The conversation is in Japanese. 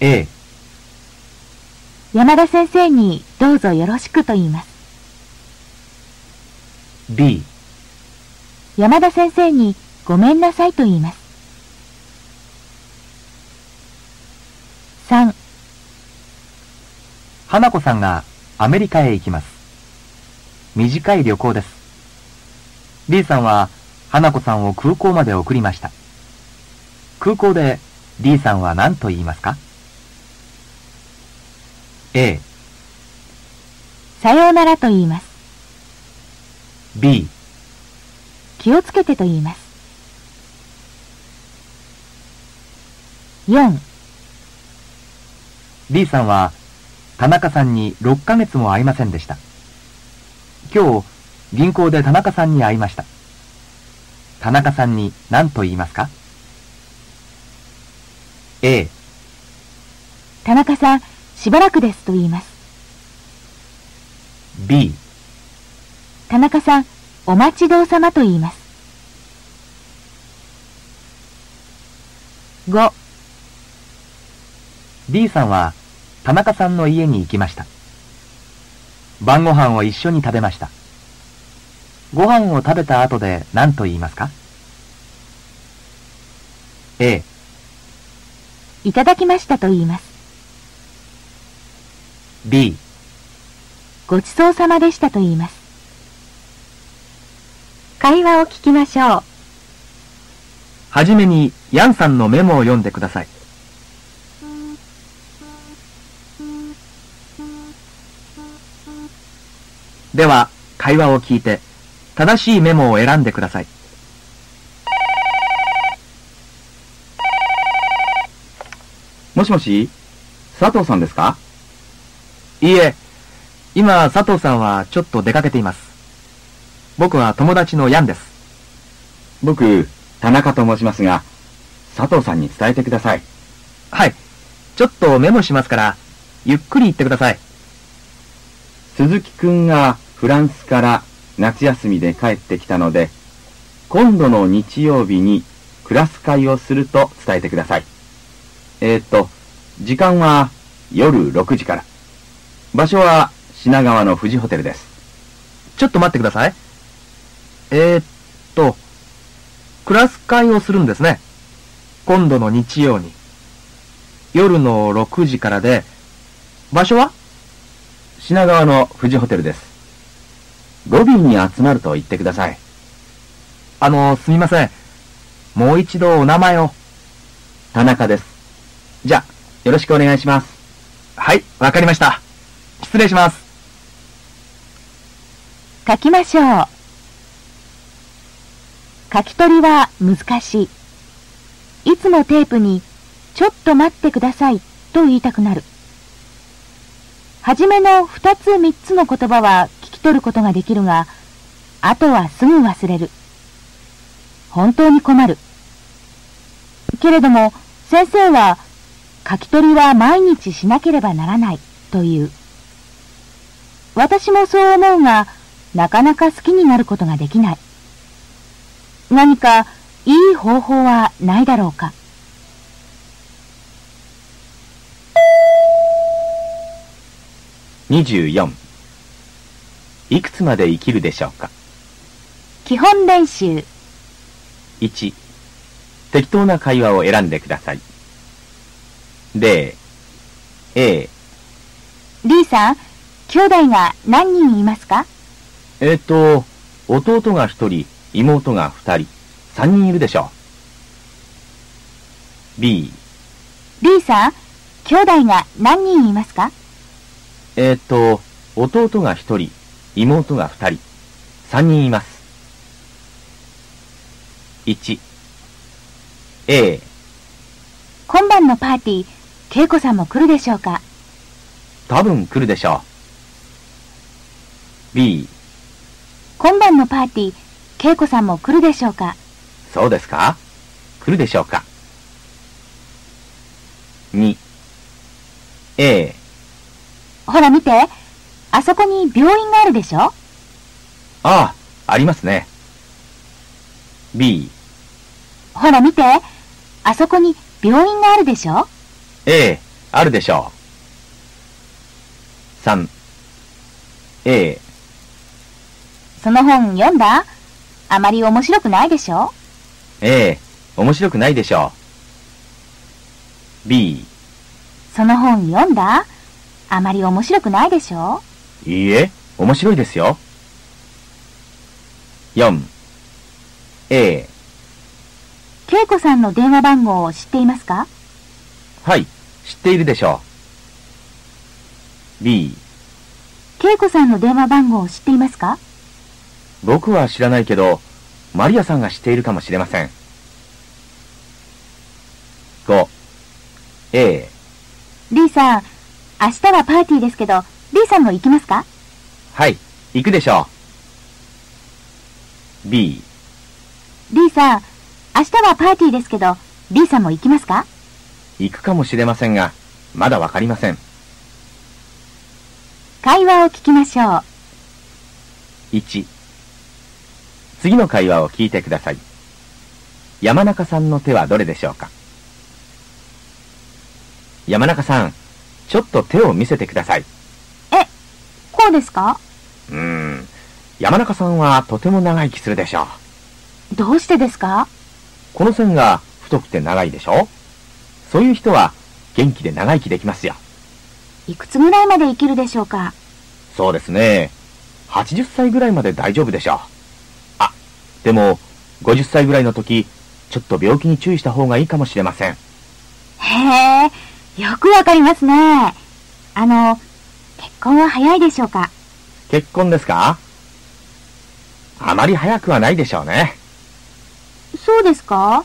A、山田先生にどうぞよろしくと言います。B、山田先生にごめんなさいと言います。3、花子さんがアメリカへ行きます。短い旅行です。B さんは花子さんを空港まで送りました。空港で D さんは何と言いますか？?A、さようならと言います。B、気をつけてと言います。4、D さんは田中さんに6ヶ月も会いませんでした。今日、銀行で田中さんに会いました。田中さんに何と言いますか ?A、田中さん、しばらくですと言います。B、田中さん、お待ちどうさまと言います。5、B さんは田中さんの家に行きました。晩ご飯を一緒に食べました。ご飯を食べた後で何と言いますか ?A、いただきましたと言います。B、ごちそうさまでしたと言います。会話を聞きましょう。はじめにヤンさんのメモを読んでください。では、会話を聞いて、正しいメモを選んでください。もしもし佐藤さんですか？いいえ、今、佐藤さんはちょっと出かけています。僕は友達のヤンです。僕、田中と申しますが、佐藤さんに伝えてください。はい。ちょっとメモしますから、ゆっくり言ってください。鈴木くんがフランスから夏休みで帰ってきたので、今度の日曜日にクラス会をすると伝えてください。えー、っと、時間は夜6時から。場所は品川の富士ホテルです。ちょっと待ってください。えー、っと、クラス会をするんですね。今度の日曜に。夜の6時からで、場所は？品川の富士ホテルです。ロビーに集まると言ってください。あの、すみません。もう一度お名前を。田中です。じゃ、よろしくお願いします。はい、わかりました。失礼します。書きましょう。書き取りは難しい。いつもテープに、ちょっと待ってくださいと言いたくなる。はじめの二つ三つの言葉は聞き取ることができるが、あとはすぐ忘れる。本当に困る。けれども、先生は、書き取りは毎日しなければならないという。私もそう思うが、なかなか好きになることができない。何かいい方法はないだろうか。24いくつまで生きるでしょうか？基本練習。1適当な会話を選んでください例 A D さん、兄弟が何人いますか？えっ、と弟が1人妹が2人3人いるでしょう。B ?D さん、兄弟が何人いますか？えっ、と弟が1人妹が2人3人います。1 A 今晩のパーティー、恵子さんも来るでしょうか？多分来るでしょう B 今晩のパーティー、恵子さんも来るでしょうか？そうですか？来るでしょうか ?2 A ほら見て、あそこに病院があるでしょ？ああ、ありますね。B ほら見て、あそこに病院があるでしょ？A あるでしょう。3、A、その本読んだ？あまり面白くないでしょ？A、面白くないでしょう。B、その本読んだ？あまり面白くないでしょ？いいえ、面白いですよ。4、A、恵子さんの電話番号を知っていますか？はい、知っているでしょう。B、恵子さんの電話番号を知っていますか？僕は知らないけど、マリアさんが知っているかもしれません。5、A、D さん、明日はパーティーですけど、D さんも行きますか？はい、行くでしょう。B、D さん、明日はパーティーですけど、D さんも行きますか？行くかもしれませんが、まだわかりません。会話を聞きましょう。1次の会話を聞いてください。山中さんの手はどれでしょうか？山中さん、ちょっと手を見せてください。こうですか？うーん、山中さんはとても長生きするでしょう。どうしてですか？この線が太くて長いでしょそういう人は元気で長生きできますよ。いくつぐらいまで生きるでしょうか？そうですね。80歳ぐらいまで大丈夫でしょう。あ、でも、50歳ぐらいの時、ちょっと病気に注意した方がいいかもしれません。へえ、よくわかりますね。あの、結婚は早いでしょうか？結婚ですか？あまり早くはないでしょうね。そうですか？